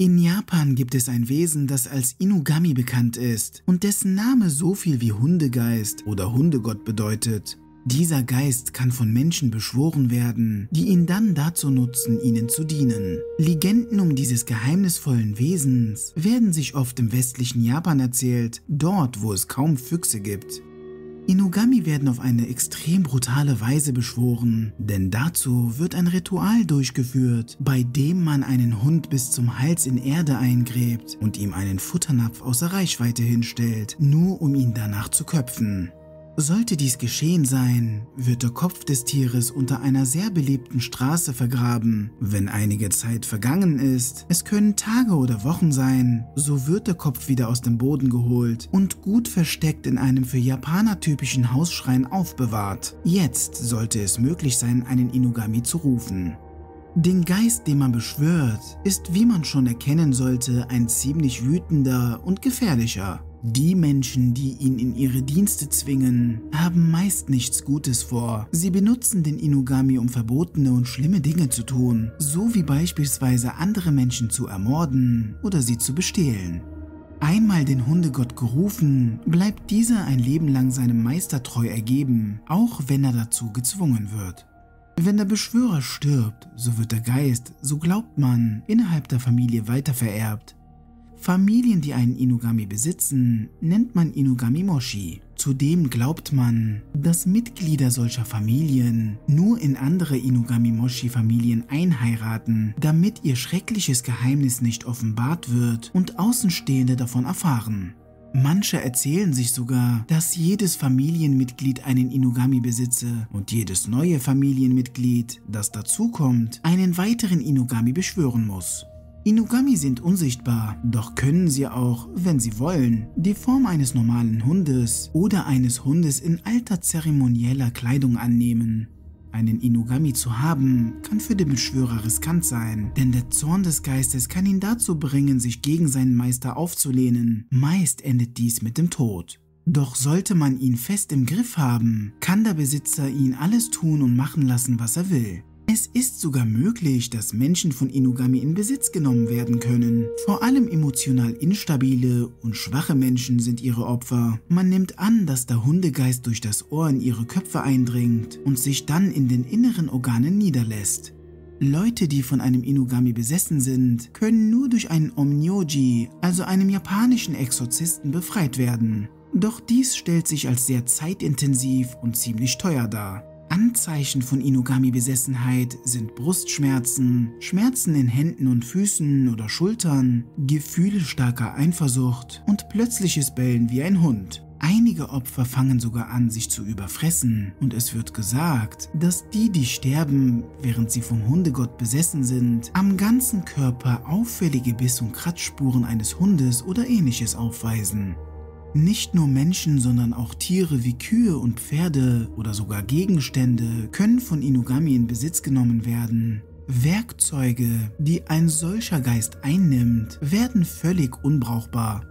In Japan gibt es ein Wesen, das als Inugami bekannt ist und dessen Name so viel wie Hundegeist oder Hundegott bedeutet. Dieser Geist kann von Menschen beschworen werden, die ihn dann dazu nutzen, ihnen zu dienen. Legenden um dieses geheimnisvollen Wesens werden sich oft im westlichen Japan erzählt, dort wo es kaum Füchse gibt. Inugami werden auf eine extrem brutale Weise beschworen, denn dazu wird ein Ritual durchgeführt, bei dem man einen Hund bis zum Hals in Erde eingräbt und ihm einen Futternapf außer Reichweite hinstellt, nur um ihn danach zu köpfen. Sollte dies geschehen sein, wird der Kopf des Tieres unter einer sehr belebten Straße vergraben. Wenn einige Zeit vergangen ist, es können Tage oder Wochen sein, so wird der Kopf wieder aus dem Boden geholt und gut versteckt in einem für Japaner typischen Hausschrein aufbewahrt. Jetzt sollte es möglich sein, einen Inugami zu rufen. Den Geist, den man beschwört, ist, wie man schon erkennen sollte, ein ziemlich wütender und gefährlicher. Die Menschen, die ihn in ihre Dienste zwingen, haben meist nichts Gutes vor. Sie benutzen den Inugami, um verbotene und schlimme Dinge zu tun, so wie beispielsweise andere Menschen zu ermorden oder sie zu bestehlen. Einmal den Hundegott gerufen, bleibt dieser ein Leben lang seinem Meister treu ergeben, auch wenn er dazu gezwungen wird. Wenn der Beschwörer stirbt, so wird der Geist, so glaubt man, innerhalb der Familie weitervererbt Familien, die einen Inugami besitzen, nennt man Inugami Moshi. Zudem glaubt man, dass Mitglieder solcher Familien nur in andere Inugami Moshi Familien einheiraten, damit ihr schreckliches Geheimnis nicht offenbart wird und Außenstehende davon erfahren. Manche erzählen sich sogar, dass jedes Familienmitglied einen Inugami besitze und jedes neue Familienmitglied, das dazukommt, einen weiteren Inugami beschwören muss. Inugami sind unsichtbar, doch können sie auch, wenn sie wollen, die Form eines normalen Hundes oder eines Hundes in alter zeremonieller Kleidung annehmen. Einen Inugami zu haben, kann für den Beschwörer riskant sein, denn der Zorn des Geistes kann ihn dazu bringen, sich gegen seinen Meister aufzulehnen. Meist endet dies mit dem Tod. Doch sollte man ihn fest im Griff haben, kann der Besitzer ihn alles tun und machen lassen, was er will. Es ist sogar möglich, dass Menschen von Inugami in Besitz genommen werden können. Vor allem emotional instabile und schwache Menschen sind ihre Opfer. Man nimmt an, dass der Hundegeist durch das Ohr in ihre Köpfe eindringt und sich dann in den inneren Organen niederlässt. Leute, die von einem Inugami besessen sind, können nur durch einen Omnyoji, also einem japanischen Exorzisten, befreit werden. Doch dies stellt sich als sehr zeitintensiv und ziemlich teuer dar. Anzeichen von Inugami-Besessenheit sind Brustschmerzen, Schmerzen in Händen und Füßen oder Schultern, Gefühle starker Eifersucht und plötzliches Bellen wie ein Hund. Einige Opfer fangen sogar an, sich zu überfressen und es wird gesagt, dass die, die sterben, während sie vom Hundegott besessen sind, am ganzen Körper auffällige Biss- und Kratzspuren eines Hundes oder ähnliches aufweisen. Nicht nur Menschen, sondern auch Tiere wie Kühe und Pferde oder sogar Gegenstände können von Inugami in Besitz genommen werden. Werkzeuge, die ein solcher Geist einnimmt, werden völlig unbrauchbar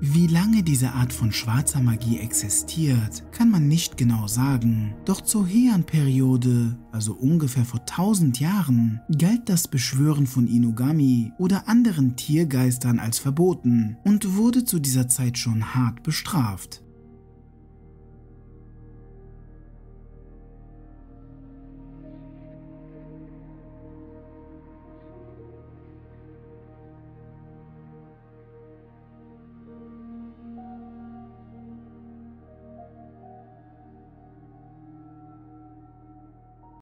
wie lange diese Art von schwarzer Magie existiert, kann man nicht genau sagen. Doch zur Heian-Periode, also ungefähr vor 1000 Jahren, galt das Beschwören von Inugami oder anderen Tiergeistern als verboten und wurde zu dieser Zeit schon hart bestraft.